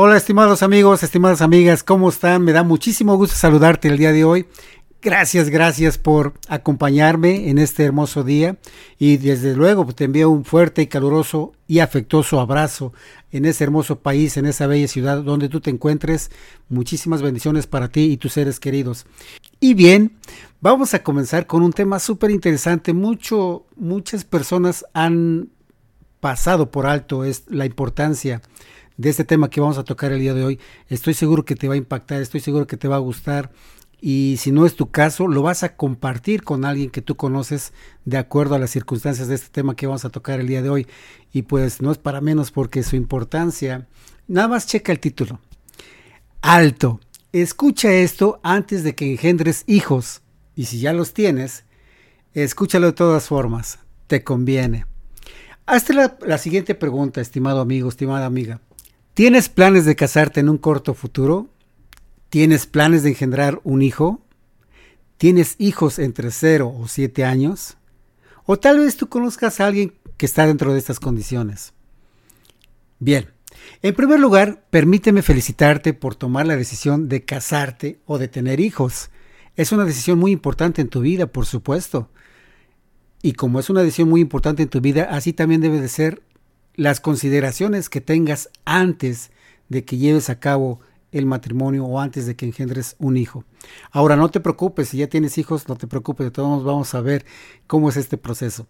Hola estimados amigos, estimadas amigas, ¿cómo están? Me da muchísimo gusto saludarte el día de hoy. Gracias, gracias por acompañarme en este hermoso día y desde luego te envío un fuerte y caluroso y afectuoso abrazo en ese hermoso país, en esa bella ciudad donde tú te encuentres. Muchísimas bendiciones para ti y tus seres queridos. Y bien, vamos a comenzar con un tema súper interesante. Mucho, muchas personas han pasado por alto la importancia de este tema que vamos a tocar el día de hoy. Estoy seguro que te va a impactar, estoy seguro que te va a gustar y si no es tu caso, lo vas a compartir con alguien que tú conoces de acuerdo a las circunstancias de este tema que vamos a tocar el día de hoy. Y pues no es para menos porque su importancia, nada más checa el título. Alto, escucha esto antes de que engendres hijos. Y si ya los tienes, escúchalo de todas formas, te conviene. Hazte la, la siguiente pregunta, estimado amigo, estimada amiga. ¿Tienes planes de casarte en un corto futuro? ¿Tienes planes de engendrar un hijo? ¿Tienes hijos entre 0 o 7 años? O tal vez tú conozcas a alguien que está dentro de estas condiciones. Bien, en primer lugar, permíteme felicitarte por tomar la decisión de casarte o de tener hijos. Es una decisión muy importante en tu vida, por supuesto. Y como es una decisión muy importante en tu vida, así también debe de ser las consideraciones que tengas antes de que lleves a cabo el matrimonio o antes de que engendres un hijo. Ahora, no te preocupes, si ya tienes hijos, no te preocupes, de todos modos vamos a ver cómo es este proceso.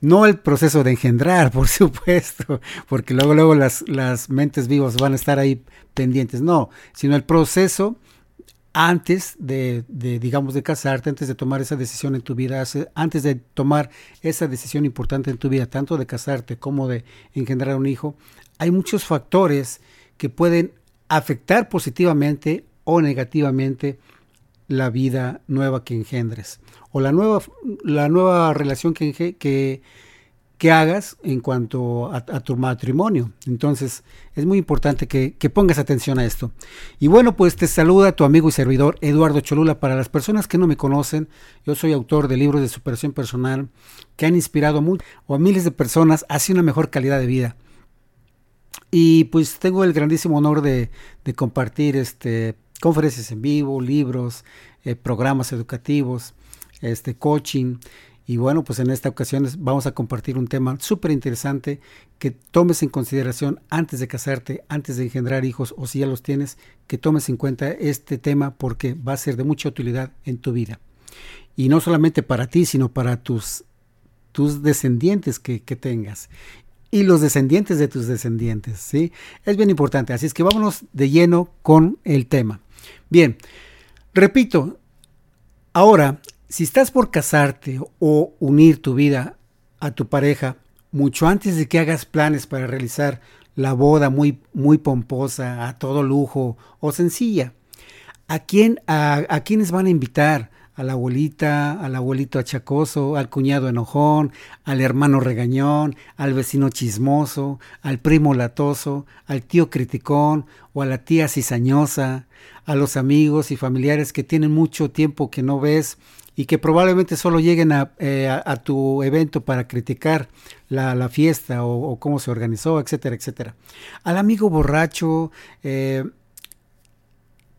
No el proceso de engendrar, por supuesto, porque luego, luego las, las mentes vivas van a estar ahí pendientes, no, sino el proceso antes de, digamos, de casarte, antes de tomar esa decisión en tu vida, antes de tomar esa decisión importante en tu vida, tanto de casarte como de engendrar un hijo, hay muchos factores que pueden afectar positivamente o negativamente la vida nueva que engendres o la nueva, la nueva relación que, que, que hagas en cuanto a, tu matrimonio. Entonces es muy importante que, pongas atención a esto. Y bueno, pues te saluda tu amigo y servidor Eduardo Cholula. Para las personas que no me conocen, yo soy autor de libros de superación personal que han inspirado a, a miles de personas hacia una mejor calidad de vida. Y pues tengo el grandísimo honor de, compartir este, conferencias en vivo, libros, eh, programas educativos, este, coaching y bueno, pues en esta ocasión vamos a compartir un tema súper interesante que tomes en consideración antes de casarte, antes de engendrar hijos o si ya los tienes, que tomes en cuenta este tema porque va a ser de mucha utilidad en tu vida. Y no solamente para ti, sino para tus, tus descendientes que, que tengas y los descendientes de tus descendientes, ¿sí? Es bien importante, así es que vámonos de lleno con el tema. Bien, repito, ahora si estás por casarte o unir tu vida a tu pareja, mucho antes de que hagas planes para realizar la boda muy, muy pomposa, a todo lujo o sencilla, ¿a, quién, a, a quiénes van a invitar? a la abuelita, al abuelito achacoso, al cuñado enojón, al hermano regañón, al vecino chismoso, al primo latoso, al tío criticón o a la tía cizañosa, a los amigos y familiares que tienen mucho tiempo que no ves y que probablemente solo lleguen a, eh, tu evento para criticar la, fiesta o, cómo se organizó, etcétera, etcétera. Al amigo borracho, eh,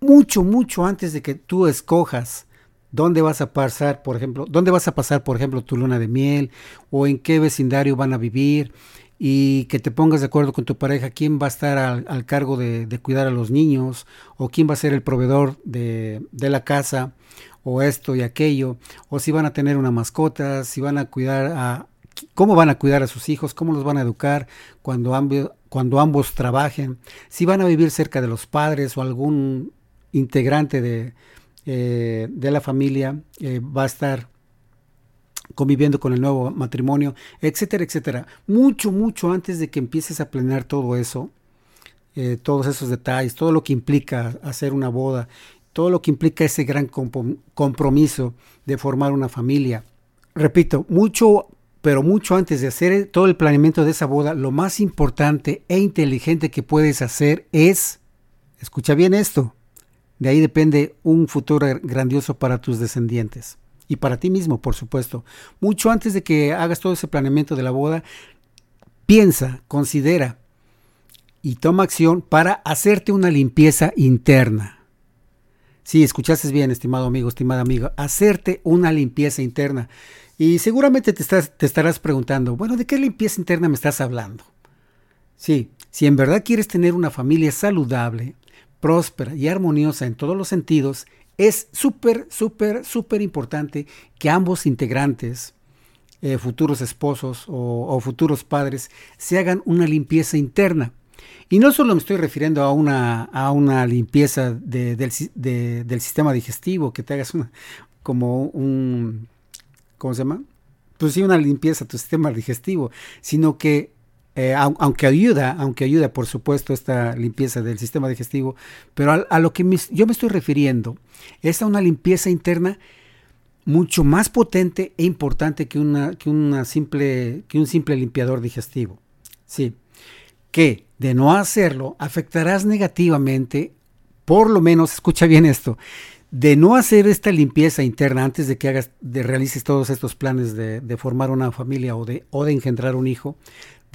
mucho, mucho antes de que tú escojas dónde vas a pasar, por ejemplo, dónde vas a pasar, por ejemplo, tu luna de miel o en qué vecindario van a vivir y que te pongas de acuerdo con tu pareja quién va a estar al, cargo de, cuidar a los niños o quién va a ser el proveedor de, de la casa o esto y aquello, o si van a tener una mascota, si van a cuidar a, cómo van a cuidar a sus hijos, cómo los van a educar cuando, ambos, cuando ambos trabajen, si van a vivir cerca de los padres o algún integrante de, eh, de la familia eh, va a estar conviviendo con el nuevo matrimonio, etcétera, etcétera. Mucho, mucho antes de que empieces a planear todo eso, eh, todos esos detalles, todo lo que implica hacer una boda todo lo que implica ese gran compromiso de formar una familia. Repito, mucho, pero mucho antes de hacer todo el planeamiento de esa boda, lo más importante e inteligente que puedes hacer es, escucha bien esto, de ahí depende un futuro grandioso para tus descendientes y para ti mismo, por supuesto. Mucho antes de que hagas todo ese planeamiento de la boda, piensa, considera y toma acción para hacerte una limpieza interna. Sí, escuchaste bien, estimado amigo, estimada amiga, hacerte una limpieza interna. Y seguramente te, estás, te estarás preguntando, bueno, ¿de qué limpieza interna me estás hablando? Sí, si en verdad quieres tener una familia saludable, próspera y armoniosa en todos los sentidos, es súper, súper, súper importante que ambos integrantes, eh, futuros esposos o, futuros padres, se hagan una limpieza interna. Y no solo me estoy refiriendo a una, a una limpieza del, del, sistema digestivo, que te hagas una, como un, ¿cómo se llama? Pues sí, una limpieza a tu sistema digestivo, sino que eh, aunque ayuda, aunque ayuda por supuesto esta limpieza del sistema digestivo, pero a, lo que yo me estoy refiriendo es a una limpieza interna mucho más potente e importante que, una, que, una simple, que un simple limpiador digestivo. Sí, que de no hacerlo afectarás negativamente, por lo menos, escucha bien esto, de no hacer esta limpieza interna antes de que hagas, de realices todos estos planes de, de formar una familia o de, o de engendrar un hijo,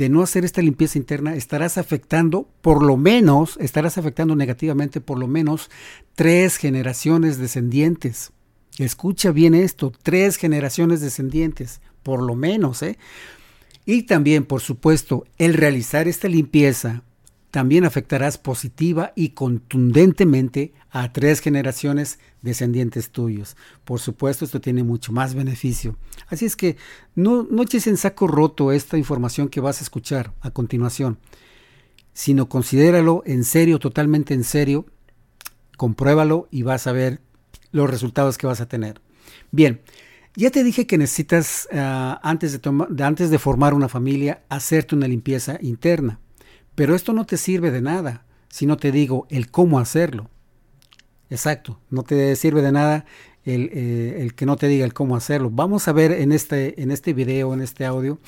de no hacer esta limpieza interna, estarás afectando, por lo menos, estarás afectando negativamente por lo menos tres generaciones descendientes. Escucha bien esto, tres generaciones descendientes, por lo menos, ¿eh? Y también, por supuesto, el realizar esta limpieza también afectarás positiva y contundentemente a tres generaciones descendientes tuyos. Por supuesto, esto tiene mucho más beneficio. Así es que no, no eches en saco roto esta información que vas a escuchar a continuación, sino considéralo en serio, totalmente en serio, compruébalo y vas a ver los resultados que vas a tener. Bien, ya te dije que necesitas, ah, antes, de antes de formar una familia, hacerte una limpieza interna. Pero esto no te sirve de nada si no te digo el cómo hacerlo. Exacto, no te sirve de nada eh, el, que no te diga el cómo hacerlo. Vamos a ver en este, en este video, en este audio,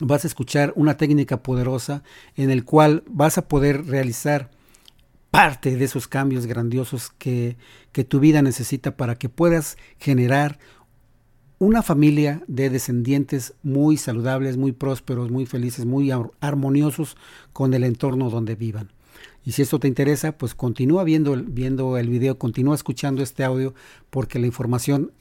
vas a escuchar una técnica poderosa en el cual vas a poder realizar parte de esos cambios grandiosos que, que tu vida necesita para que puedas generar una familia de descendientes muy saludables, muy prósperos, muy felices, muy armoniosos con el entorno donde vivan. Y si esto te interesa, pues continúa viendo, viendo el video, continúa escuchando este audio, porque la información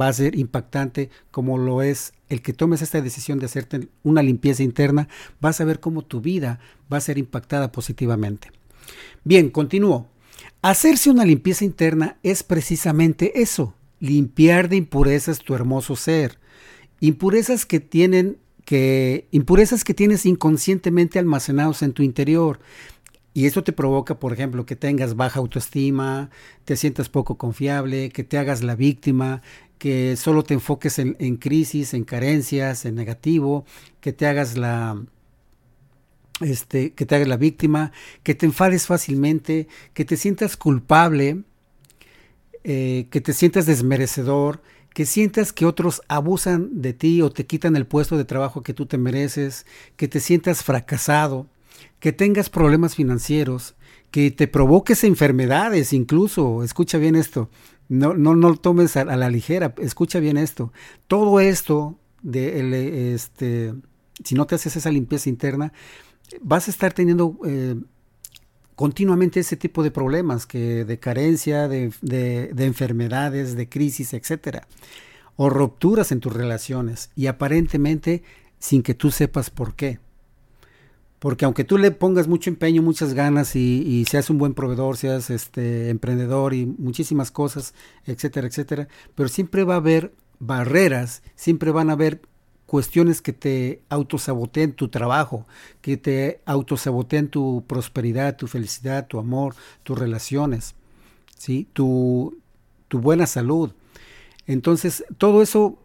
va a ser impactante como lo es el que tomes esta decisión de hacerte una limpieza interna, vas a ver cómo tu vida va a ser impactada positivamente. Bien, continúo. Hacerse una limpieza interna es precisamente eso, limpiar de impurezas tu hermoso ser. Impurezas que tienen que impurezas que tienes inconscientemente almacenados en tu interior. Y eso te provoca, por ejemplo, que tengas baja autoestima, te sientas poco confiable, que te hagas la víctima, que solo te enfoques en, en crisis, en carencias, en negativo, que te hagas la, este, que te hagas la víctima, que te enfades fácilmente, que te sientas culpable, eh, que te sientas desmerecedor, que sientas que otros abusan de ti o te quitan el puesto de trabajo que tú te mereces, que te sientas fracasado, que tengas problemas financieros, que te provoques enfermedades incluso, escucha bien esto, no, no, no tomes a, la ligera, escucha bien esto, todo esto, de, este, si no te haces esa limpieza interna, vas a estar teniendo eh, continuamente ese tipo de problemas, que de carencia, de, enfermedades, de crisis, etcétera, o rupturas en tus relaciones y aparentemente sin que tú sepas por qué. Porque aunque tú le pongas mucho empeño, muchas ganas y, seas un buen proveedor, seas este emprendedor y muchísimas cosas, etcétera, etcétera, pero siempre va a haber barreras, siempre van a haber cuestiones que te autosaboteen tu trabajo, que te autosaboteen tu prosperidad, tu felicidad, tu amor, tus relaciones, ¿sí? tu, buena salud. Entonces, todo eso,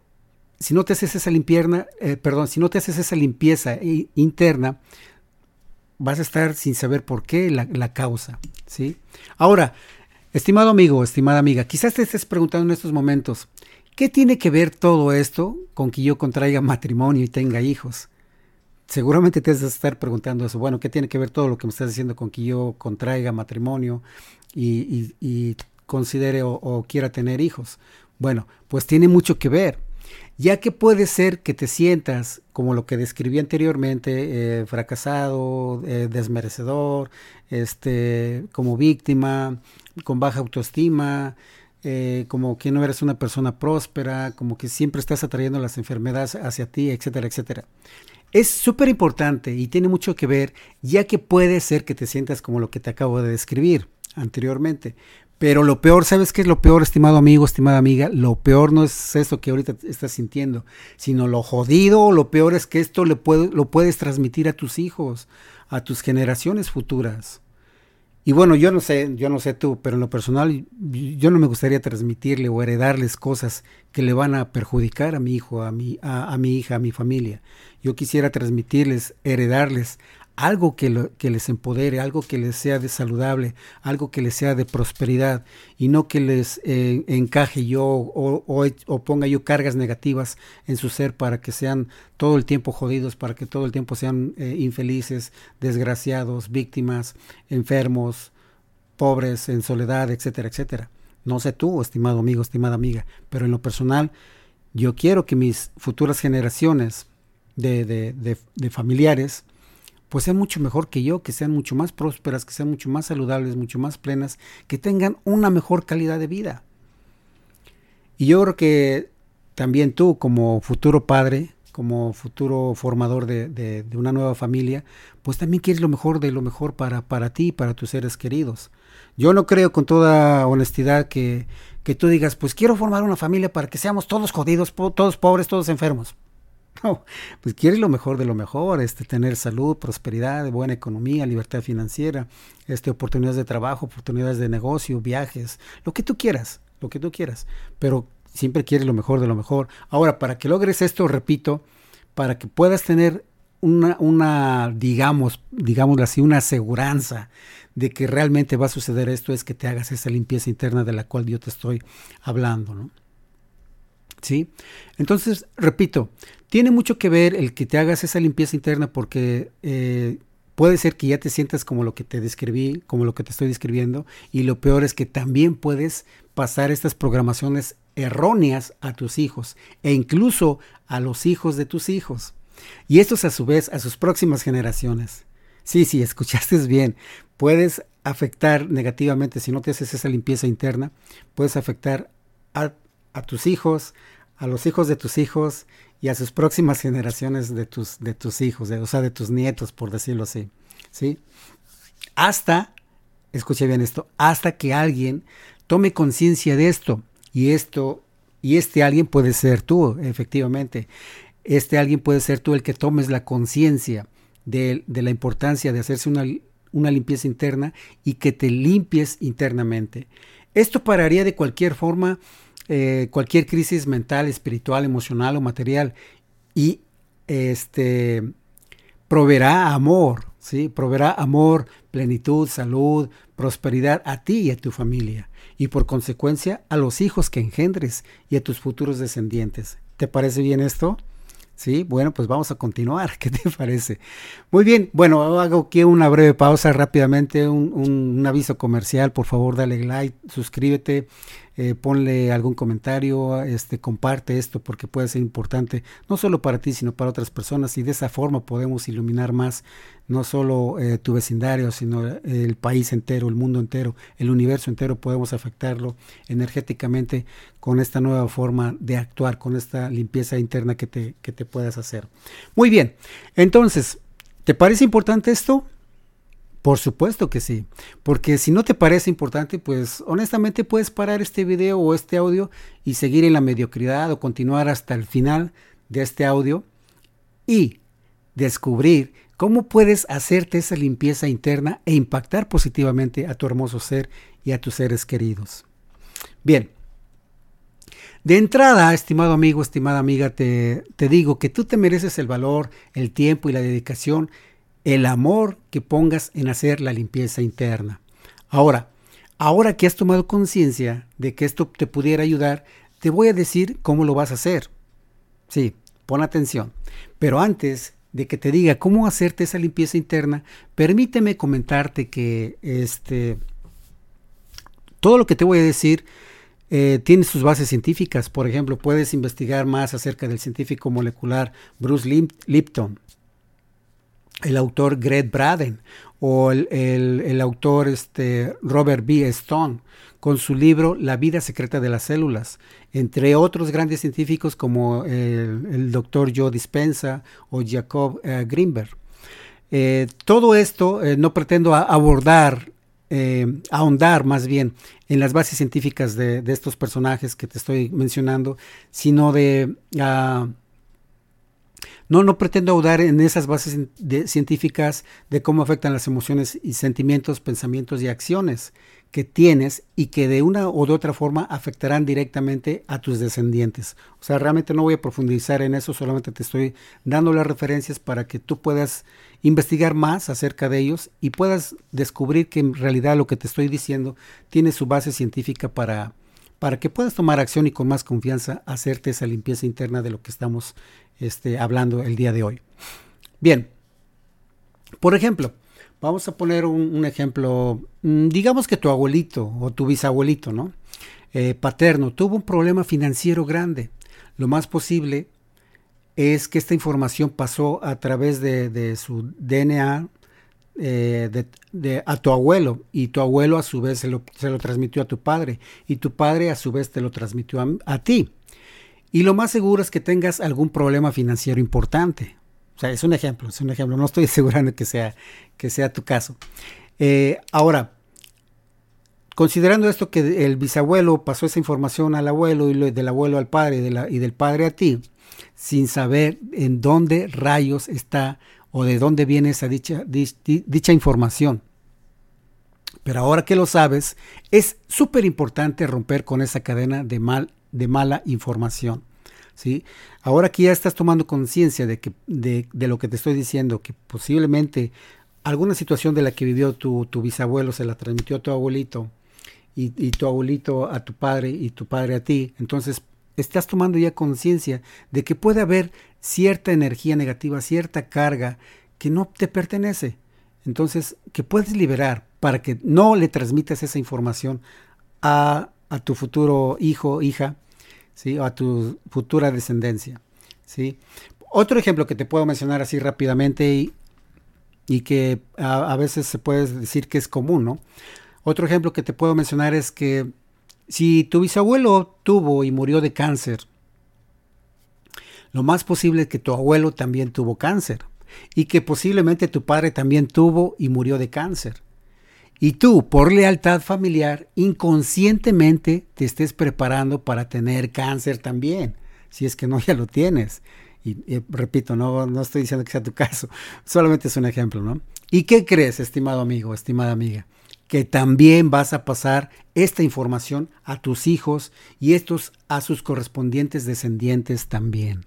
si no te haces esa limpieza, eh, perdón, si no te haces esa limpieza interna, vas a estar sin saber por qué la, la causa, ¿sí? Ahora, estimado amigo, estimada amiga, quizás te estés preguntando en estos momentos, ¿Qué tiene que ver todo esto con que yo contraiga matrimonio y tenga hijos? Seguramente te vas a estar preguntando eso. Bueno, ¿qué tiene que ver todo lo que me estás diciendo con que yo contraiga matrimonio y, considere o, quiera tener hijos? Bueno, pues tiene mucho que ver. ya que puede ser que te sientas como lo que describí anteriormente, eh, fracasado, eh, desmerecedor, este, como víctima, con baja autoestima, eh, como que no eres una persona próspera, como que siempre estás atrayendo las enfermedades hacia ti, etcétera, etcétera. Es súper importante y tiene mucho que ver, ya que puede ser que te sientas como lo que te acabo de describir anteriormente. Pero lo peor, ¿sabes qué es lo peor, estimado amigo, estimada amiga? Lo peor no es eso que ahorita estás sintiendo, sino lo jodido, lo peor es que esto lo puedes transmitir a tus hijos, a tus generaciones futuras. Y bueno, yo no sé, yo no sé tú, pero en lo personal yo no me gustaría transmitirle o heredarles cosas que le van a perjudicar a mi hijo, a mi, a mi hija, a mi familia. Yo quisiera transmitirles, heredarles algo que, que, les empodere, algo que les sea de saludable, algo que les sea de prosperidad y no que les eh, encaje yo o, o, ponga yo cargas negativas en su ser para que sean todo el tiempo jodidos, para que todo el tiempo sean eh, infelices, desgraciados, víctimas, enfermos, pobres, en soledad, etcétera, etcétera. No sé tú, estimado amigo, estimada amiga, pero en lo personal yo quiero que mis futuras generaciones de, de, de familiares, pues sean mucho mejor que yo, que sean mucho más prósperas, que sean mucho más saludables, mucho más plenas, que tengan una mejor calidad de vida. Y yo creo que también tú, como futuro padre, como futuro formador de, una nueva familia, pues también quieres lo mejor de lo mejor para, para ti y para tus seres queridos. Yo no creo con toda honestidad que, que tú digas, pues quiero formar una familia para que seamos todos jodidos, todos pobres, todos enfermos. No, pues quieres lo mejor de lo mejor, este, tener salud, prosperidad, buena economía, libertad financiera, este, oportunidades de trabajo, oportunidades de negocio, viajes, lo que tú quieras, lo que tú quieras, pero siempre quieres lo mejor de lo mejor. Ahora, para que logres esto, repito, para que puedas tener una, una digamos, digamos así, una aseguranza de que realmente va a suceder esto, es que te hagas esa limpieza interna de la cual yo te estoy hablando, ¿no? ¿Sí? Entonces, repito, tiene mucho que ver el que te hagas esa limpieza interna porque eh, puede ser que ya te sientas como lo que te describí, como lo que te estoy describiendo, y lo peor es que también puedes pasar estas programaciones erróneas a tus hijos e incluso a los hijos de tus hijos. Y estos a su vez a sus próximas generaciones. Sí, sí, escuchaste bien. Puedes afectar negativamente, si no te haces esa limpieza interna, puedes afectar a, a tus hijos, a los hijos de tus hijos y a sus próximas generaciones de tus, de tus hijos, o sea, de tus nietos, por decirlo así. ¿sí? Hasta, escuche bien esto, hasta que alguien tome conciencia de esto. Y esto, y este alguien puede ser tú, efectivamente. Este alguien puede ser tú el que tomes la conciencia de, de, la importancia de hacerse una, una limpieza interna y que te limpies internamente. Esto pararía de cualquier forma eh, cualquier crisis mental, espiritual, emocional o material y este proveerá amor, ¿sí? Proveerá amor, plenitud, salud, prosperidad a ti y a tu familia y por consecuencia a los hijos que engendres y a tus futuros descendientes. ¿Te parece bien esto? Sí, bueno, pues vamos a continuar. ¿Qué te parece? Muy bien, bueno, hago aquí una breve pausa rápidamente, un, un aviso comercial. Por favor, dale like, suscríbete, eh, ponle algún comentario, este, comparte esto porque puede ser importante, no solo para ti, sino para otras personas y de esa forma podemos iluminar más no solo eh, tu vecindario, sino el país entero, el mundo entero, el universo entero, podemos afectarlo energéticamente con esta nueva forma de actuar, con esta limpieza interna que te, que te puedas hacer. Muy bien, entonces, ¿te parece importante esto? Por supuesto que sí, porque si no te parece importante, pues honestamente puedes parar este video o este audio y seguir en la mediocridad o continuar hasta el final de este audio y descubrir cómo puedes hacerte esa limpieza interna e impactar positivamente a tu hermoso ser y a tus seres queridos. Bien, de entrada, estimado amigo, estimada amiga, te, te digo que tú te mereces el valor, el tiempo y la dedicación el amor que pongas en hacer la limpieza interna. Ahora, ahora que has tomado conciencia de que esto te pudiera ayudar, te voy a decir cómo lo vas a hacer. Sí, pon atención. Pero antes de que te diga cómo hacerte esa limpieza interna, permíteme comentarte que este todo lo que te voy a decir eh, tiene sus bases científicas. Por ejemplo, puedes investigar más acerca del científico molecular Bruce Lipton, el autor Greg Braden o el, autor este, Robert B. Stone con su libro La vida secreta de las células, entre otros grandes científicos como el, doctor Joe Dispensa o Jacob eh, Greenberg. Eh, todo esto eh, no pretendo abordar, ahondar más bien en las bases científicas de, estos personajes que te estoy mencionando, sino de... Ah, no, no pretendo ahondar en esas bases científicas de cómo afectan las emociones y sentimientos, pensamientos y acciones que tienes y que de una o de otra forma afectarán directamente a tus descendientes. O sea, realmente no voy a profundizar en eso, solamente te estoy dando las referencias para que tú puedas investigar más acerca de ellos y puedas descubrir que en realidad lo que te estoy diciendo tiene su base científica para, para que puedas tomar acción y con más confianza hacerte esa limpieza interna de lo que estamos este, hablando el día de hoy. Bien, por ejemplo, Vamos a poner un, ejemplo, mm, digamos que tu abuelito o tu bisabuelito, ¿no? Eh, paterno, tuvo un problema financiero grande. Lo más posible es que esta información pasó a través de, su DNA eh, a tu abuelo y tu abuelo a su vez se lo, transmitió a tu padre y tu padre a su vez te lo transmitió a, ti. Y lo más seguro es que tengas algún problema financiero importante. O sea, es un ejemplo, es un ejemplo. No estoy asegurando que sea, que sea tu caso. Eh, ahora, considerando esto que el bisabuelo pasó esa información al abuelo y del abuelo al padre y, del padre a ti, sin saber en dónde rayos está o de dónde viene esa dicha, dicha información. Pero ahora que lo sabes, es súper importante romper con esa cadena de, mal, de mala información. ¿sí? Ahora que ya estás tomando conciencia de, que, de, lo que te estoy diciendo, que posiblemente alguna situación de la que vivió tu, bisabuelo se la transmitió a tu abuelito y, tu abuelito a tu padre y tu padre a ti, entonces estás tomando ya conciencia de que puede haber cierta energía negativa, cierta carga que no te pertenece. Entonces, que puedes liberar para que no le transmitas esa información a, a tu futuro hijo, hija, ¿sí? a tu futura descendencia. ¿sí? Otro ejemplo que te puedo mencionar así rápidamente y, que a, veces se puede decir que es común, ¿no? Otro ejemplo que te puedo mencionar es que si tu bisabuelo tuvo y murió de cáncer, lo más posible es que tu abuelo también tuvo cáncer y que posiblemente tu padre también tuvo y murió de cáncer. Y tú, por lealtad familiar, inconscientemente te estés preparando para tener cáncer también, si es que no ya lo tienes. Y, repito, no, no estoy diciendo que sea tu caso, solamente es un ejemplo, ¿no? ¿Y qué crees, estimado amigo, estimada amiga? Que también vas a pasar esta información a tus hijos y estos a sus correspondientes descendientes también.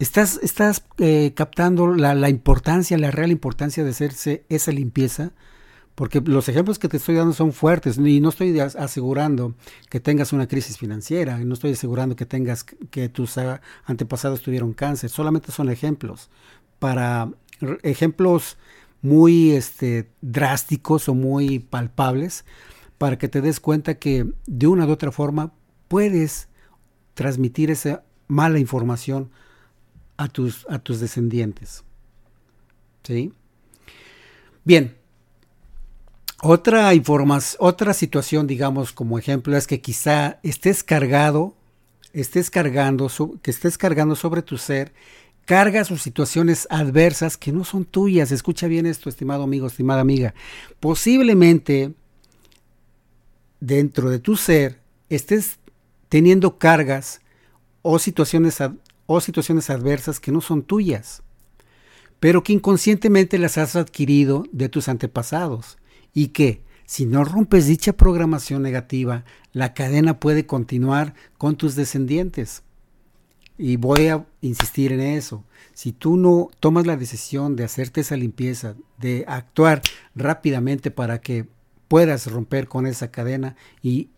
¿Estás, estás eh, captando la, importancia, la real importancia de hacerse esa limpieza? Porque los ejemplos que te estoy dando son fuertes y no estoy asegurando que tengas una crisis financiera, no estoy asegurando que tengas que tus antepasados tuvieron cáncer, solamente son ejemplos para ejemplos muy este, drásticos o muy palpables para que te des cuenta que de una u otra forma puedes transmitir esa mala información a tus, a tus descendientes. ¿Sí? Bien. Otra otra situación, digamos, como ejemplo, es que quizá estés cargado, estés cargando, que estés cargando sobre tu ser cargas o situaciones adversas que no son tuyas. Escucha bien esto, estimado amigo, estimada amiga. Posiblemente dentro de tu ser estés teniendo cargas o situaciones o situaciones adversas que no son tuyas, pero que inconscientemente las has adquirido de tus antepasados y que, si no rompes dicha programación negativa, la cadena puede continuar con tus descendientes. Y voy a insistir en eso. Si tú no tomas la decisión de hacerte esa limpieza, de actuar rápidamente para que puedas romper con esa cadena y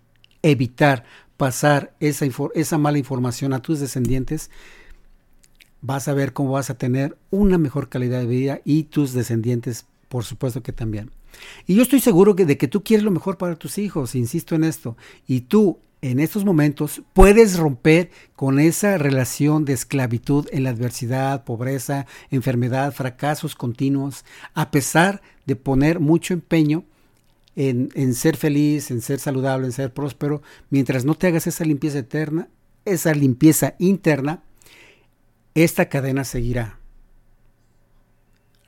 evitar pasar esa, esa mala información a tus descendientes, vas a ver cómo vas a tener una mejor calidad de vida y tus descendientes por supuesto que también. Y yo estoy seguro que de que tú quieres lo mejor para tus hijos, insisto en esto, y tú en estos momentos puedes romper con esa relación de esclavitud en la adversidad, pobreza, enfermedad, fracasos continuos, a pesar de poner mucho empeño en, en, ser feliz, en ser saludable, en ser próspero, mientras no te hagas esa limpieza eterna, esa limpieza interna, esta cadena seguirá.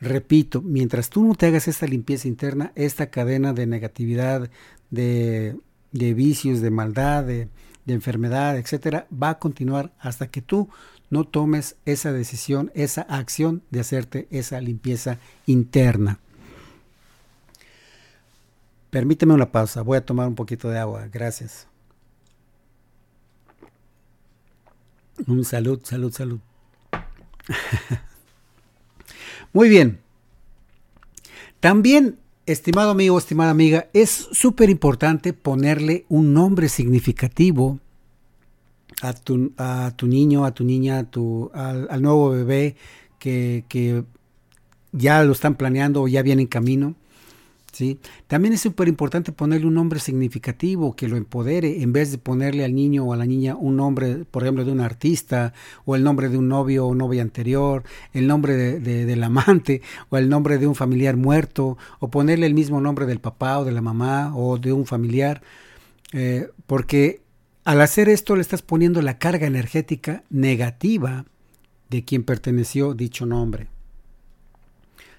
Repito, mientras tú no te hagas esta limpieza interna, esta cadena de negatividad, de de vicios, de maldad, de, enfermedad, etcétera, va a continuar hasta que tú no tomes esa decisión, esa acción de hacerte esa limpieza interna. Permíteme una pausa, voy a tomar un poquito de agua, gracias. Un salud, salud, salud. Muy bien. También Estimado amigo, estimada amiga, es súper importante ponerle un nombre significativo a tu, a tu niño, a tu niña, a tu, al, nuevo bebé que, que, ya lo están planeando o ya viene en camino. También es súper importante ponerle un nombre significativo que lo empodere en vez de ponerle al niño o a la niña un nombre, por ejemplo, de un artista o el nombre de un novio o novia anterior, el nombre de, del amante o el nombre de un familiar muerto o ponerle el mismo nombre del papá o de la mamá o de un familiar, eh, porque al hacer esto le estás poniendo la carga energética negativa de quien perteneció dicho nombre.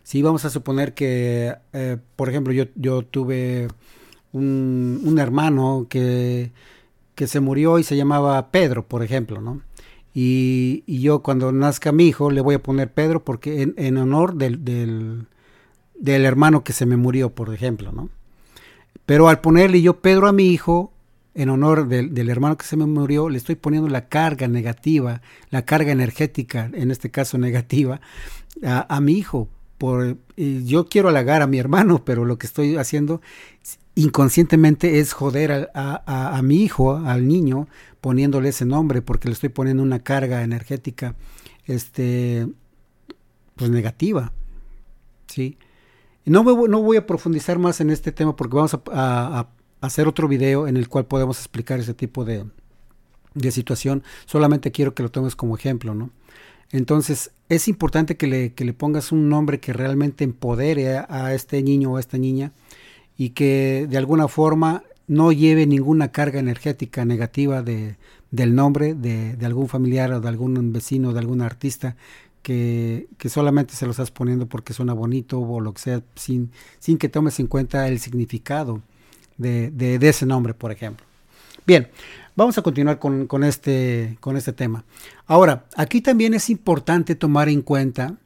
Si vamos a suponer que, eh, por ejemplo, yo, yo tuve un, hermano que, que, se murió y se llamaba Pedro, por ejemplo, ¿no? Y, yo cuando nazca mi hijo le voy a poner Pedro porque en, honor del, del, del, hermano que se me murió, por ejemplo, ¿no? Pero al ponerle yo Pedro a mi hijo, en honor del, del, hermano que se me murió, le estoy poniendo la carga negativa, la carga energética, en este caso negativa, a, a mi hijo, por, yo quiero halagar a mi hermano, pero lo que estoy haciendo inconscientemente es joder a, mi hijo, al niño, poniéndole ese nombre, porque le estoy poniendo una carga energética, este, pues negativa, ¿sí? No, no voy a profundizar más en este tema porque vamos a, hacer otro video en el cual podemos explicar ese tipo de, de situación. Solamente quiero que lo tomes como ejemplo, ¿no? Entonces, es importante que le, que le pongas un nombre que realmente empodere a, este niño o a esta niña y que de alguna forma no lleve ninguna carga energética negativa de, del nombre de, de, algún familiar o de algún vecino, de algún artista, que, que, solamente se lo estás poniendo porque suena bonito o lo que sea, sin, sin que tomes en cuenta el significado de, de ese nombre, por ejemplo. Bien, Vamos a continuar con, este, con este tema. Ahora, aquí también es importante tomar en cuenta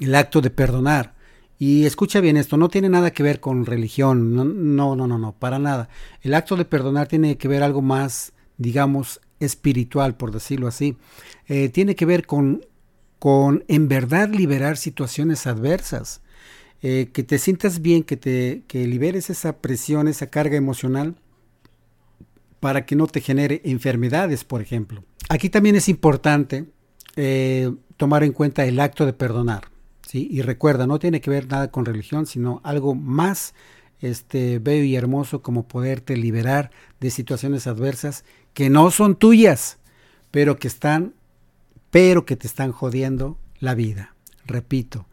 el acto de perdonar. Y escucha bien esto, no tiene nada que ver con religión, no, no, no, no, para nada. El acto de perdonar tiene que ver algo más, digamos, espiritual, por decirlo así. Eh, tiene que ver con, con, en verdad, liberar situaciones adversas. Eh, que te sientas bien, que, te, que liberes esa presión, esa carga emocional para que no te genere enfermedades, por ejemplo. Aquí también es importante eh, tomar en cuenta el acto de perdonar. ¿sí? Y recuerda, no tiene que ver nada con religión, sino algo más este, bello y hermoso como poderte liberar de situaciones adversas que no son tuyas, pero que están, pero que te están jodiendo la vida. Repito,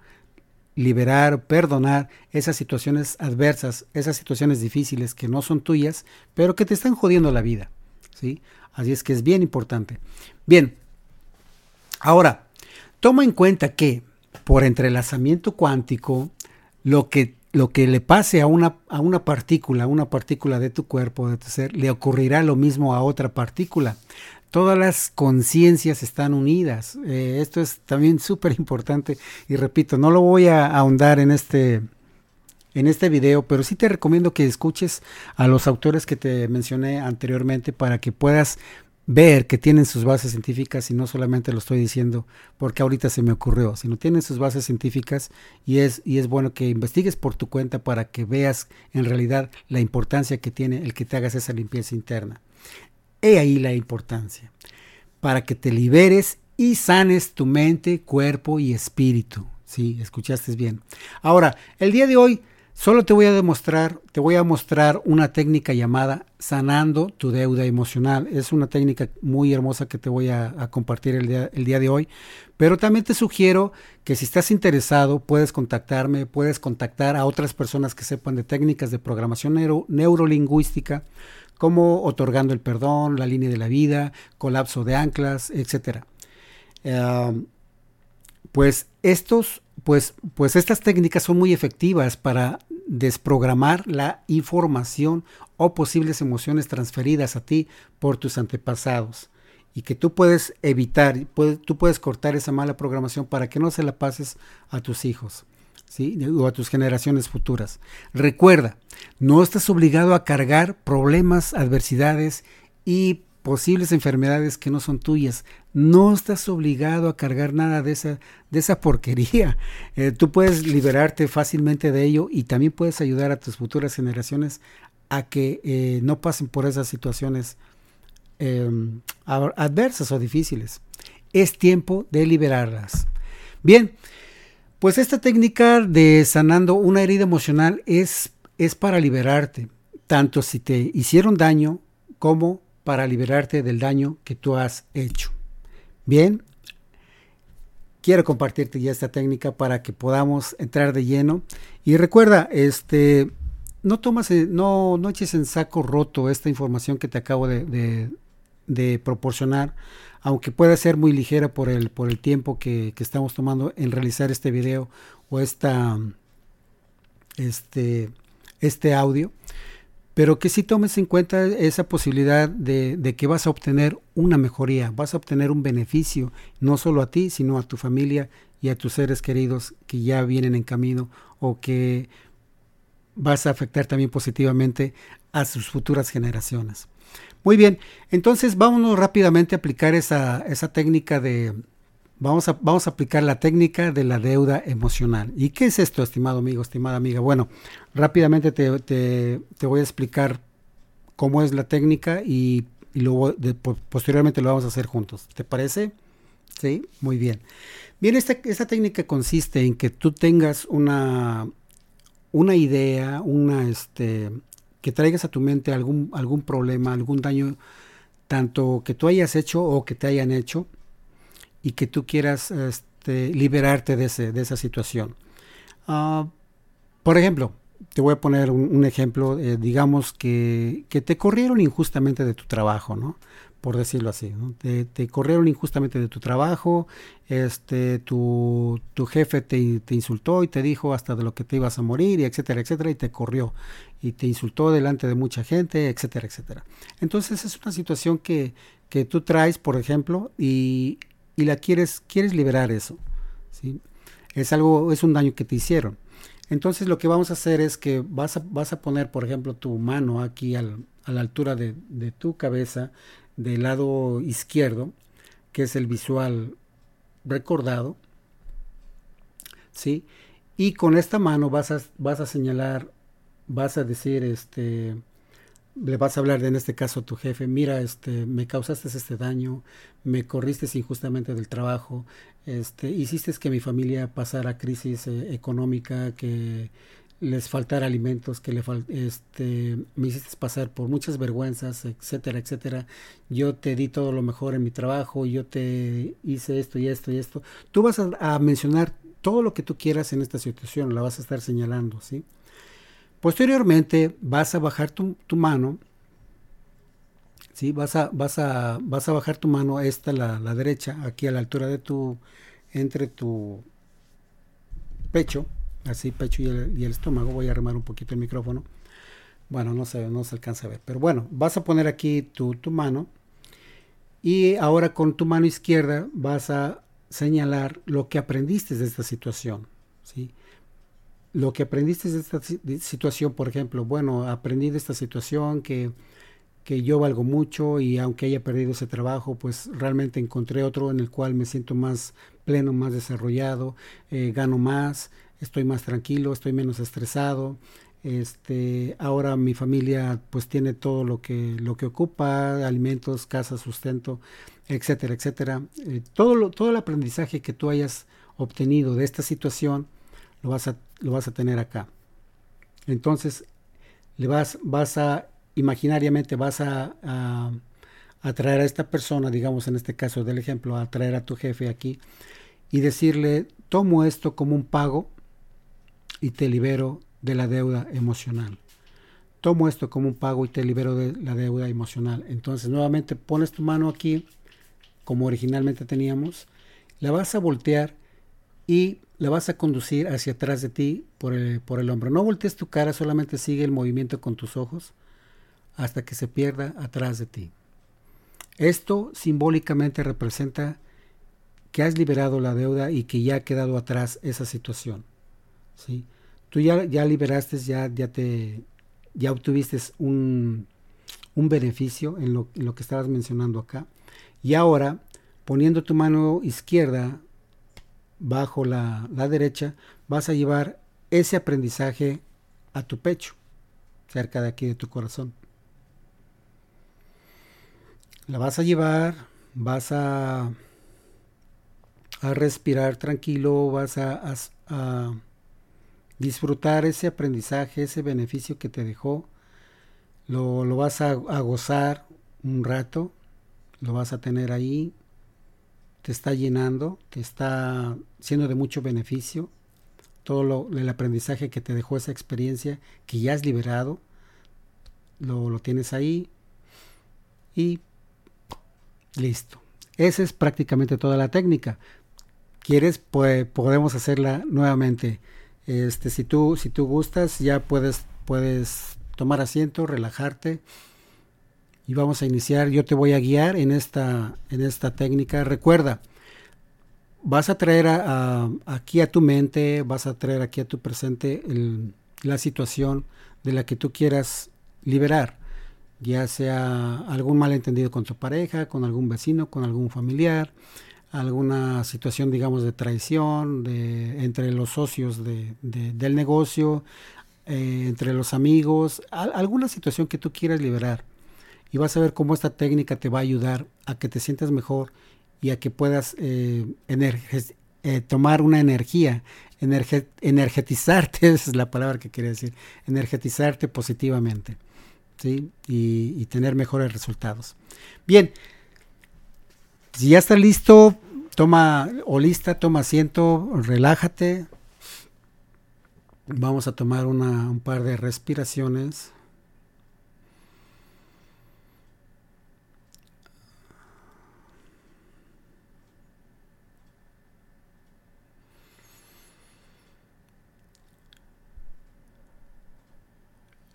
liberar, perdonar esas situaciones adversas, esas situaciones difíciles que no son tuyas, pero que te están jodiendo la vida. ¿sí? Así es que es bien importante. Bien, ahora, toma en cuenta que por entrelazamiento cuántico, lo que, lo que le pase a una, a una partícula, a una partícula de tu cuerpo, de tu ser, le ocurrirá lo mismo a otra partícula todas las conciencias están unidas. Eh, esto es también súper importante y repito, no lo voy a ahondar en este, en este video, pero sí te recomiendo que escuches a los autores que te mencioné anteriormente para que puedas ver que tienen sus bases científicas y no solamente lo estoy diciendo porque ahorita se me ocurrió, sino tienen sus bases científicas y es, y es bueno que investigues por tu cuenta para que veas en realidad la importancia que tiene el que te hagas esa limpieza interna. He ahí la importancia, para que te liberes y sanes tu mente, cuerpo y espíritu. Sí, escuchaste bien. Ahora, el día de hoy solo te voy a demostrar, te voy a mostrar una técnica llamada sanando tu deuda emocional. Es una técnica muy hermosa que te voy a, compartir el día, el día, de hoy. Pero también te sugiero que si estás interesado, puedes contactarme, puedes contactar a otras personas que sepan de técnicas de programación neurolingüística como otorgando el perdón, la línea de la vida, colapso de anclas, etc. pues estos, pues, pues estas técnicas son muy efectivas para desprogramar la información o posibles emociones transferidas a ti por tus antepasados y que tú puedes evitar, tú puedes cortar esa mala programación para que no se la pases a tus hijos. O a tus generaciones futuras. Recuerda, no estás obligado a cargar problemas, adversidades y posibles enfermedades que no son tuyas. No estás obligado a cargar nada de esa, de esa porquería. Eh, tú puedes liberarte fácilmente de ello y también puedes ayudar a tus futuras generaciones a que eh, no pasen por esas situaciones em, adversas o difíciles. Es tiempo de liberarlas. Bien, pues esta técnica de sanando una herida emocional es, es para liberarte, tanto si te hicieron daño como para liberarte del daño que tú has hecho. Bien, quiero compartirte ya esta técnica para que podamos entrar de lleno. Y recuerda, este, no tomas, no, no eches en saco roto esta información que te acabo de proporcionar aunque pueda ser muy ligera por el, por el tiempo que, estamos tomando en realizar este video o esta, este, este audio, pero que si tomes en cuenta esa posibilidad de, de, que vas a obtener una mejoría, vas a obtener un beneficio, no solo a ti, sino a tu familia y a tus seres queridos que ya vienen en camino o que vas a afectar también positivamente a sus futuras generaciones. Muy bien, entonces vámonos rápidamente a aplicar esa, esa técnica de, vamos a, vamos a aplicar la técnica de la deuda emocional. ¿Y qué es esto, estimado amigo, estimada amiga? Bueno, rápidamente te, te, voy a explicar cómo es la técnica y, luego posteriormente lo vamos a hacer juntos. ¿Te parece? Sí, muy bien. Bien, esta, esta técnica consiste en que tú tengas una, una idea, una, este, que traigas a tu mente algún, algún problema, algún daño, tanto que tú hayas hecho o que te hayan hecho, y que tú quieras este, liberarte de, ese, de esa situación. Ah, por ejemplo, te voy a poner un, ejemplo, eh, digamos que, que, te corrieron injustamente de tu trabajo, ¿no? Por decirlo así. Te, corrieron injustamente de tu trabajo, este, tu, tu jefe te, te, insultó y te dijo hasta de lo que te ibas a morir, y etcétera, etcétera, y te corrió y te insultó delante de mucha gente, etcétera, etcétera. Entonces es una situación que, que tú traes, por ejemplo, y, y, la quieres, quieres liberar eso. ¿sí? Es algo, es un daño que te hicieron. Entonces lo que vamos a hacer es que vas a, vas a poner, por ejemplo, tu mano aquí al, a la altura de, de tu cabeza del lado izquierdo, que es el visual recordado, ¿sí? Y con esta mano vas a, vas a señalar, vas a decir, este, le vas a hablar de, en este caso a tu jefe, mira, este, me causaste este daño, me corriste injustamente del trabajo, este, hiciste que mi familia pasara crisis eh, económica, que les faltara alimentos, que le este, me hiciste pasar por muchas vergüenzas, etcétera, etcétera. Yo te di todo lo mejor en mi trabajo, yo te hice esto y esto y esto. Tú vas a, mencionar todo lo que tú quieras en esta situación, la vas a estar señalando, ¿sí? Posteriormente vas a bajar tu, mano, ¿sí? Vas a, vas, a, vas a bajar tu mano, esta, la, la derecha, aquí a la altura de tu, entre tu pecho, así pecho y el, estómago. Voy a armar un poquito el micrófono. Bueno, no se, no se alcanza a ver. Pero bueno, vas a poner aquí tu, mano. Y ahora con tu mano izquierda vas a señalar lo que aprendiste de esta situación. ¿sí? Lo que aprendiste de esta situación, por ejemplo, bueno, aprendí de esta situación que, que yo valgo mucho y aunque haya perdido ese trabajo, pues realmente encontré otro en el cual me siento más pleno, más desarrollado, eh, gano más, estoy más tranquilo, estoy menos estresado. Este, ahora mi familia pues tiene todo lo que lo que ocupa, alimentos, casa, sustento, etcétera, etcétera. Eh, todo lo, todo el aprendizaje que tú hayas obtenido de esta situación lo vas a, lo vas a tener acá. Entonces, le vas, vas a, imaginariamente vas a, a, a traer a esta persona, digamos en este caso del ejemplo, a traer a tu jefe aquí y decirle, tomo esto como un pago y te libero de la deuda emocional. Tomo esto como un pago y te libero de la deuda emocional. Entonces nuevamente pones tu mano aquí, como originalmente teníamos, la vas a voltear y la vas a conducir hacia atrás de ti por el, por el hombro. No voltees tu cara, solamente sigue el movimiento con tus ojos hasta que se pierda atrás de ti. Esto simbólicamente representa que has liberado la deuda y que ya ha quedado atrás esa situación. Tú ya, ya liberaste, ya, ya, te, ya obtuviste un, un beneficio en lo, en lo que estabas mencionando acá. Y ahora, poniendo tu mano izquierda bajo la, la, derecha, vas a llevar ese aprendizaje a tu pecho, cerca de aquí de tu corazón. La vas a llevar, vas a a respirar tranquilo, vas a, a, disfrutar ese aprendizaje, ese beneficio que te dejó, lo, lo vas a, gozar un rato, lo vas a tener ahí, te está llenando, te está siendo de mucho beneficio, todo lo, el aprendizaje que te dejó esa experiencia, que ya has liberado, lo, lo tienes ahí y listo. Esa es prácticamente toda la técnica quieres, pues podemos hacerla nuevamente. Este, si tú, si tú gustas, ya puedes, puedes tomar asiento, relajarte y vamos a iniciar. Yo te voy a guiar en esta, en esta técnica. Recuerda, vas a traer aquí a tu mente, vas a traer aquí a tu presente la situación de la que tú quieras liberar, ya sea algún malentendido con tu pareja, con algún vecino, con algún familiar, alguna situación, digamos, de traición de, entre los socios de, del negocio, eh, entre los amigos, alguna situación que tú quieras liberar. Y vas a ver cómo esta técnica te va a ayudar a que te sientas mejor y a que puedas eh, eh tomar una energía, energetizarte, esa es la palabra que quería decir, energetizarte positivamente ¿sí? y tener mejores resultados. Bien, si ya está listo, toma o lista, toma asiento, relájate. Vamos a tomar una, un par de respiraciones.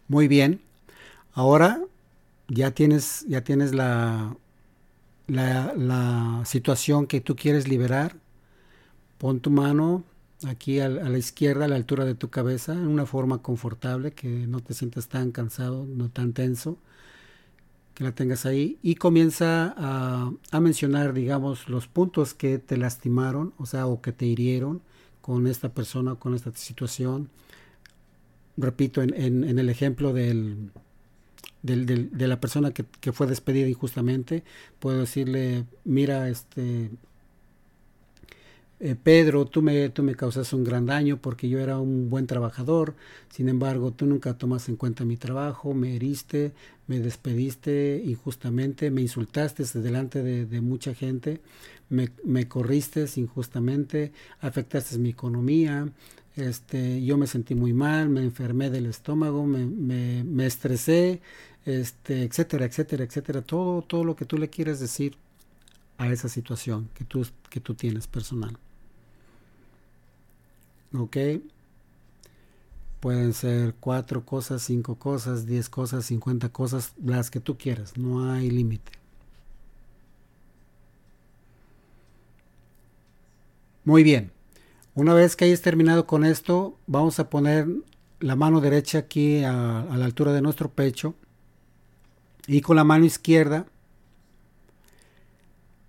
Muy bien. Ahora ya tienes, ya tienes la, la, situación que tú quieres liberar, pon tu mano aquí a, la izquierda, a la altura de tu cabeza, en una forma confortable, que no te sientas tan cansado, no tan tenso, que la tengas ahí y comienza a, mencionar, digamos, los puntos que te lastimaron, o sea, o que te hirieron con esta persona, con esta situación. Repito, en, en el ejemplo del, de la persona que, fue despedida injustamente, puedo decirle, mira, este, eh, Pedro, tú me, tú me causaste un gran daño porque yo era un buen trabajador, sin embargo, tú nunca tomas en cuenta mi trabajo, me heriste, me despediste injustamente, me insultaste delante de, de mucha gente, me, me, corriste injustamente, afectaste mi economía, este, yo me sentí muy mal, me enfermé del estómago, me, me, me estresé, este, etcétera, etcétera, etcétera, todo, todo lo que tú le quieres decir a esa situación que tú, que tú tienes personal. ¿Ok? Pueden ser cuatro cosas, cinco cosas, diez cosas, cincuenta cosas, las que tú quieras, no hay límite. Muy bien. Una vez que hayas terminado con esto, vamos a poner la mano derecha aquí a, a la altura de nuestro pecho y con la mano izquierda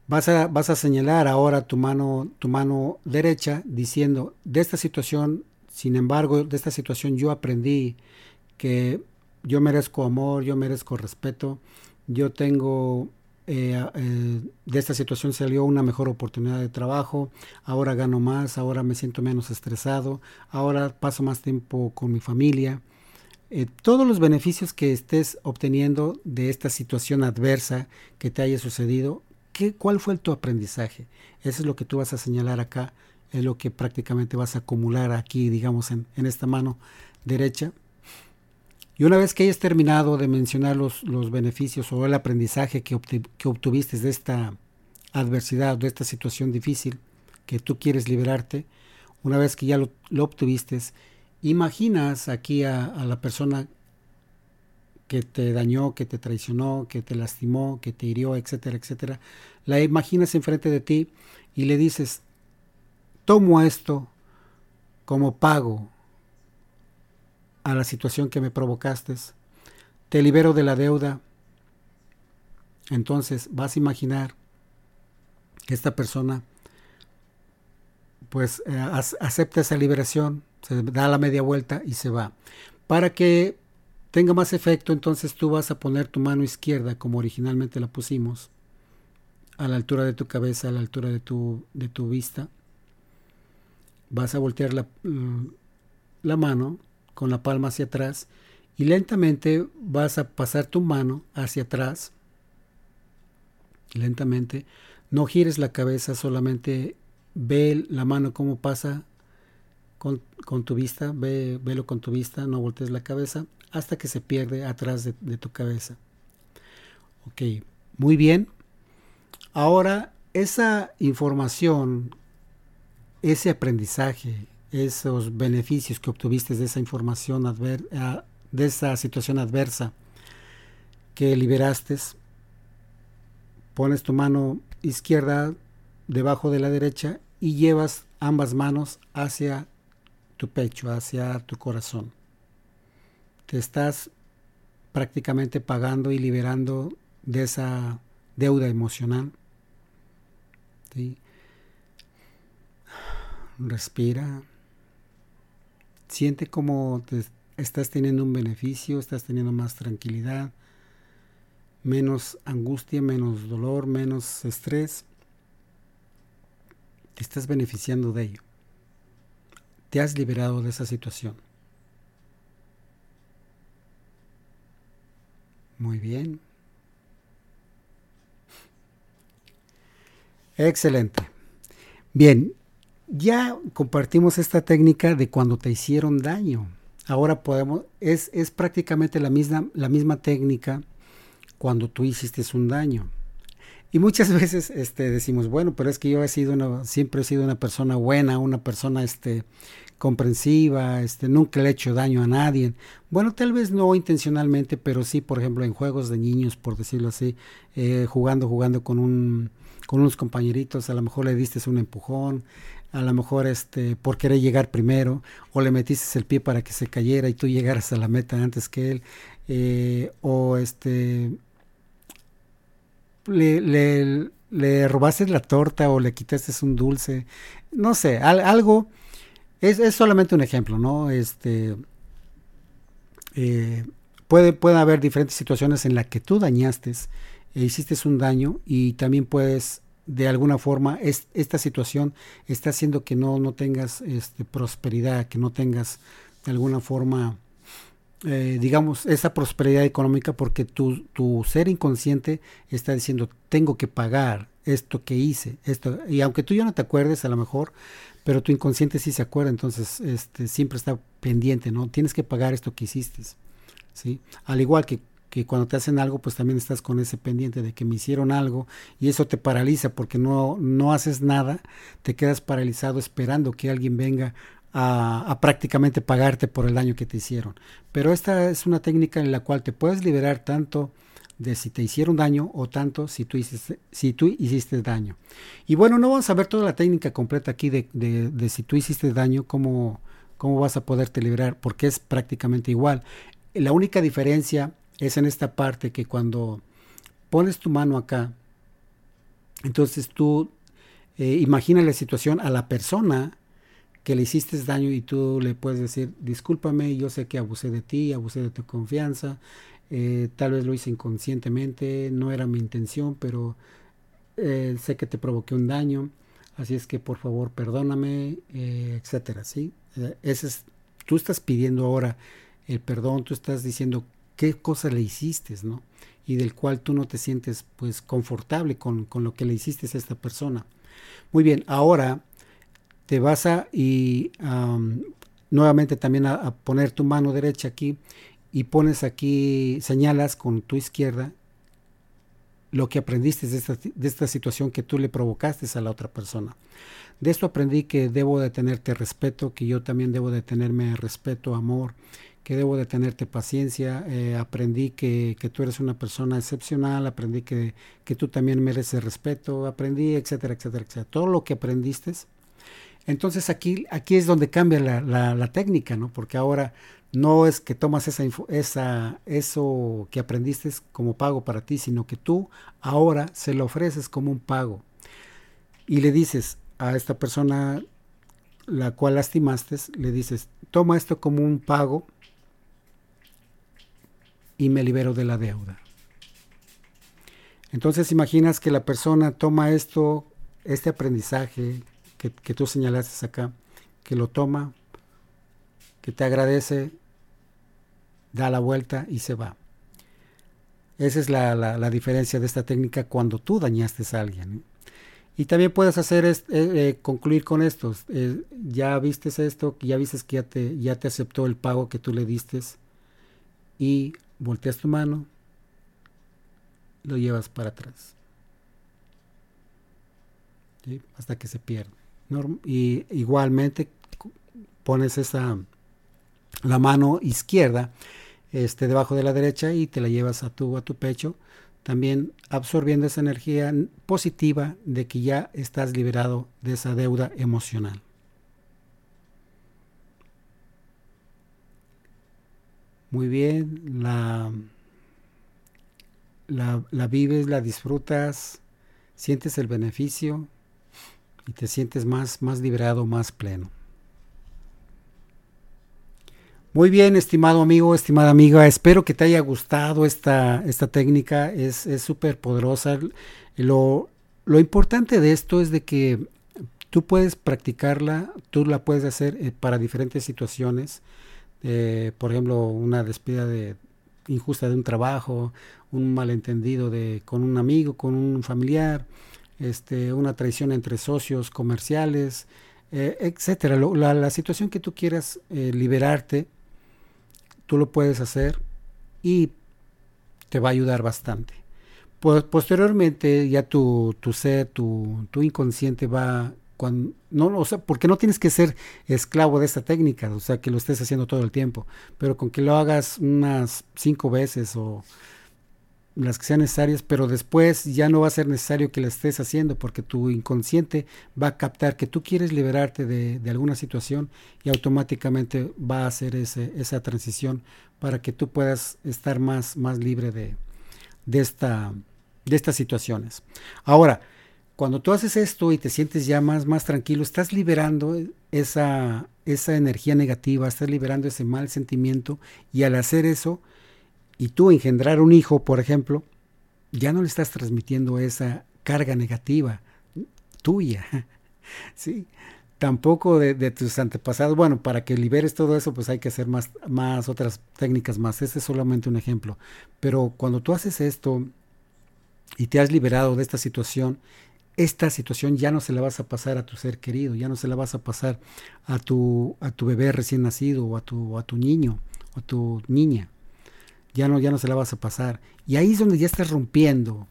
vas a, vas a señalar ahora tu mano, tu mano derecha diciendo, de esta situación, sin embargo, de esta situación yo aprendí que yo merezco amor, yo merezco respeto, yo tengo eh, eh, de esta situación salió una mejor oportunidad de trabajo, ahora gano más, ahora me siento menos estresado, ahora paso más tiempo con mi familia. Eh, todos los beneficios que estés obteniendo de esta situación adversa que te haya sucedido, ¿qué, ¿cuál fue tu aprendizaje? Eso es lo que tú vas a señalar acá, es lo que prácticamente vas a acumular aquí, digamos, en, en esta mano derecha. Y una vez que hayas terminado de mencionar los, los beneficios o el aprendizaje que, que, obtuviste de esta adversidad, de esta situación difícil que tú quieres liberarte, una vez que ya lo, lo obtuviste, imaginas aquí a, la persona que te dañó, que te traicionó, que te lastimó, que te hirió, etcétera, etcétera, la imaginas enfrente de ti y le dices, tomo esto como pago a la situación que me provocaste, te libero de la deuda. Entonces vas a imaginar que esta persona pues eh, acepta esa liberación, se da la media vuelta y se va. Para que tenga más efecto, entonces tú vas a poner tu mano izquierda como originalmente la pusimos, a la altura de tu cabeza, a la altura de tu, de tu vista. Vas a voltear la, la mano con la palma hacia atrás y lentamente vas a pasar tu mano hacia atrás. Lentamente. No gires la cabeza, solamente ve la mano cómo pasa con, tu vista, ve, velo con tu vista, no voltees la cabeza hasta que se pierde atrás de, tu cabeza. Ok, muy bien. Ahora, esa información, ese aprendizaje, esos beneficios que obtuviste de esa información, ah, de esa situación adversa que liberaste, pones tu mano izquierda debajo de la derecha y llevas ambas manos hacia tu pecho, hacia tu corazón. Te estás prácticamente pagando y liberando de esa deuda emocional. Respira. Siente como estás teniendo un beneficio, estás teniendo más tranquilidad, menos angustia, menos dolor, menos estrés. Te estás beneficiando de ello. Te has liberado de esa situación. Muy bien. Excelente. Bien, ya compartimos esta técnica de cuando te hicieron daño. Ahora podemos, es, es prácticamente la misma, la misma técnica cuando tú hiciste un daño. Y muchas veces este, decimos, bueno, pero es que yo he sido una, siempre he sido una persona buena, una persona este, comprensiva, este, nunca le he hecho daño a nadie. Bueno, tal vez no intencionalmente, pero sí, por ejemplo, en juegos de niños, por decirlo así, eh, jugando, jugando con un con unos compañeritos, a lo mejor le diste un empujón, a lo mejor este, por querer llegar primero, o le metiste el pie para que se cayera y tú llegaras a la meta antes que él, eh, o este, le, le, robaste la torta o le quitaste un dulce, no sé, algo, es, es, solamente un ejemplo, ¿no? Este, eh, puede, puede haber diferentes situaciones en las que tú dañaste, e hiciste un daño y también puedes de alguna forma es, esta situación está haciendo que no, no tengas este, prosperidad, que no tengas de alguna forma, eh, digamos, esa prosperidad económica porque tu, tu ser inconsciente está diciendo, tengo que pagar esto que hice, esto, y aunque tú ya no te acuerdes a lo mejor, pero tu inconsciente sí se acuerda, entonces este, siempre está pendiente, ¿no? Tienes que pagar esto que hiciste, ¿sí? Al igual que que cuando te hacen algo, pues también estás con ese pendiente de que me hicieron algo y eso te paraliza porque no, no haces nada, te quedas paralizado esperando que alguien venga a, prácticamente pagarte por el daño que te hicieron. Pero esta es una técnica en la cual te puedes liberar tanto de si te hicieron daño o tanto si tú hiciste, si tú hiciste daño. Y bueno, no vamos a ver toda la técnica completa aquí de, de, de si tú hiciste daño, cómo, cómo vas a poderte liberar, porque es prácticamente igual. La única diferencia es en esta parte que cuando pones tu mano acá, entonces tú eh, imagina la situación a la persona que le hiciste daño y tú le puedes decir, discúlpame, yo sé que abusé de ti, abusé de tu confianza, eh, tal vez lo hice inconscientemente, no era mi intención, pero eh, sé que te provoqué un daño, así es que por favor perdóname, eh, etcétera, ¿sí? Ese es, tú estás pidiendo ahora el perdón, tú estás diciendo qué cosa le hiciste, ¿no? Y del cual tú no te sientes pues confortable con, con lo que le hiciste a esta persona. Muy bien, ahora te vas a y nuevamente también a, poner tu mano derecha aquí y pones aquí, señalas con tu izquierda lo que aprendiste de esta, de esta situación que tú le provocaste a la otra persona. De esto aprendí que debo de tenerte respeto, que yo también debo de tenerme respeto, amor, que debo de tenerte paciencia. Eh, aprendí que, que, tú eres una persona excepcional, aprendí que, que, tú también mereces respeto, aprendí, etcétera, etcétera, etcétera. Todo lo que aprendiste. Entonces aquí, aquí es donde cambia la, la, técnica, ¿no? Porque ahora no es que tomas esa, esa, eso que aprendiste como pago para ti, sino que tú ahora se lo ofreces como un pago. Y le dices a esta persona la cual lastimaste, le dices, toma esto como un pago y me libero de la deuda. Entonces imaginas que la persona toma esto, este aprendizaje que, tú señalaste acá, que lo toma que te agradece, da la vuelta y se va. Esa es la, diferencia de esta técnica cuando tú dañaste a alguien. Y también puedes hacer eh, eh, concluir con esto. Eh, ya viste esto, ya viste que ya te, ya te aceptó el pago que tú le diste y volteas tu mano, lo llevas para atrás. Hasta que se pierde. Y igualmente pones esa la mano izquierda este, debajo de la derecha y te la llevas a tu, a tu pecho, también absorbiendo esa energía positiva de que ya estás liberado de esa deuda emocional. Muy bien, la, la, la vives, la disfrutas, sientes el beneficio y te sientes más, más liberado, más pleno. Muy bien, estimado amigo, estimada amiga, espero que te haya gustado esta, esta técnica, es súper poderosa. Lo, lo, importante de esto es de que tú puedes practicarla, tú la puedes hacer eh, para diferentes situaciones, eh, por ejemplo, una despedida de, injusta de un trabajo, un malentendido de, con un amigo, con un familiar, este, una traición entre socios comerciales, eh, etcétera. la, situación que tú quieras liberarte, tú lo puedes hacer y te va a ayudar bastante. Pues, posteriormente ya tu, tu ser, tu, tu inconsciente va cuando, no, o sea, porque no tienes que ser esclavo de esta técnica, o sea, que lo estés haciendo todo el tiempo, pero con que lo hagas unas cinco veces o las que sean necesarias, pero después ya no va a ser necesario que la estés haciendo porque tu inconsciente va a captar que tú quieres liberarte de, alguna situación y automáticamente va a hacer ese, esa transición para que tú puedas estar más, más libre de, de, esta, de estas situaciones. Ahora, cuando tú haces esto y te sientes ya más, más tranquilo, estás liberando esa, esa energía negativa, estás liberando ese mal sentimiento y al hacer eso, y tú engendrar un hijo, por ejemplo, ya no le estás transmitiendo esa carga negativa tuya, ¿sí? Tampoco de, tus antepasados. Bueno, para que liberes todo eso, pues hay que hacer más, más otras técnicas más. Este es solamente un ejemplo. Pero cuando tú haces esto y te has liberado de esta situación, esta situación ya no se la vas a pasar a tu ser querido, ya no se la vas a pasar a tu, a tu bebé recién nacido o a tu, a tu niño o a tu niña ya no, ya no se la vas a pasar. Y ahí es donde ya estás rompiendo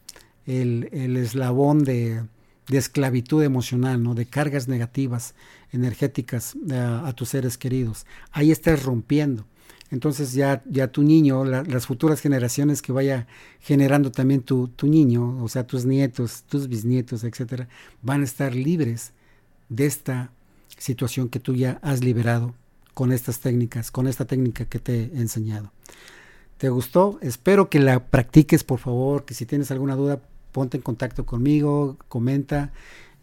el, eslabón de, esclavitud emocional, ¿no? de cargas negativas, energéticas eh, a, tus seres queridos. Ahí estás rompiendo. Entonces ya, ya tu niño, las futuras generaciones que vaya generando también tu, tu, niño, o sea, tus nietos, tus bisnietos, etcétera, van a estar libres de esta situación que tú ya has liberado con estas técnicas, con esta técnica que te he enseñado. ¿Te gustó? Espero que la practiques, por favor, que si tienes alguna duda, ponte en contacto conmigo, comenta.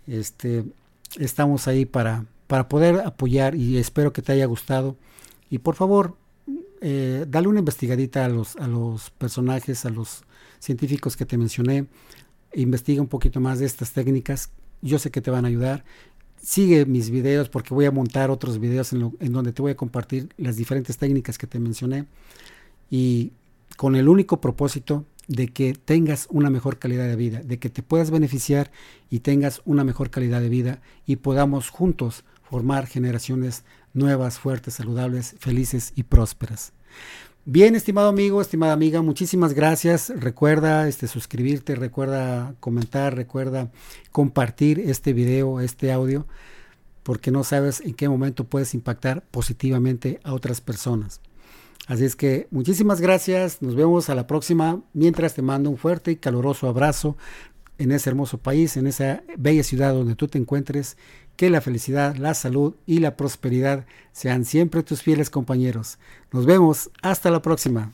Este, estamos ahí para, para poder apoyar y espero que te haya gustado. Y por favor, eh, dale una investigadita a los, a los personajes, a los científicos que te mencioné. Investiga un poquito más de estas técnicas. Yo sé que te van a ayudar. Sigue mis videos porque voy a montar otros videos en, en donde te voy a compartir las diferentes técnicas que te mencioné. Y con el único propósito de que tengas una mejor calidad de vida, de que te puedas beneficiar y tengas una mejor calidad de vida y podamos juntos formar generaciones nuevas, fuertes, saludables, felices y prósperas. Bien, estimado amigo, estimada amiga, muchísimas gracias. Recuerda este, suscribirte, recuerda comentar, recuerda compartir este video, este audio, porque no sabes en qué momento puedes impactar positivamente a otras personas. Así es que muchísimas gracias, nos vemos a la próxima. Mientras te mando un fuerte y caluroso abrazo en ese hermoso país, en esa bella ciudad donde tú te encuentres. Que la felicidad, la salud y la prosperidad sean siempre tus fieles compañeros. Nos vemos, hasta la próxima.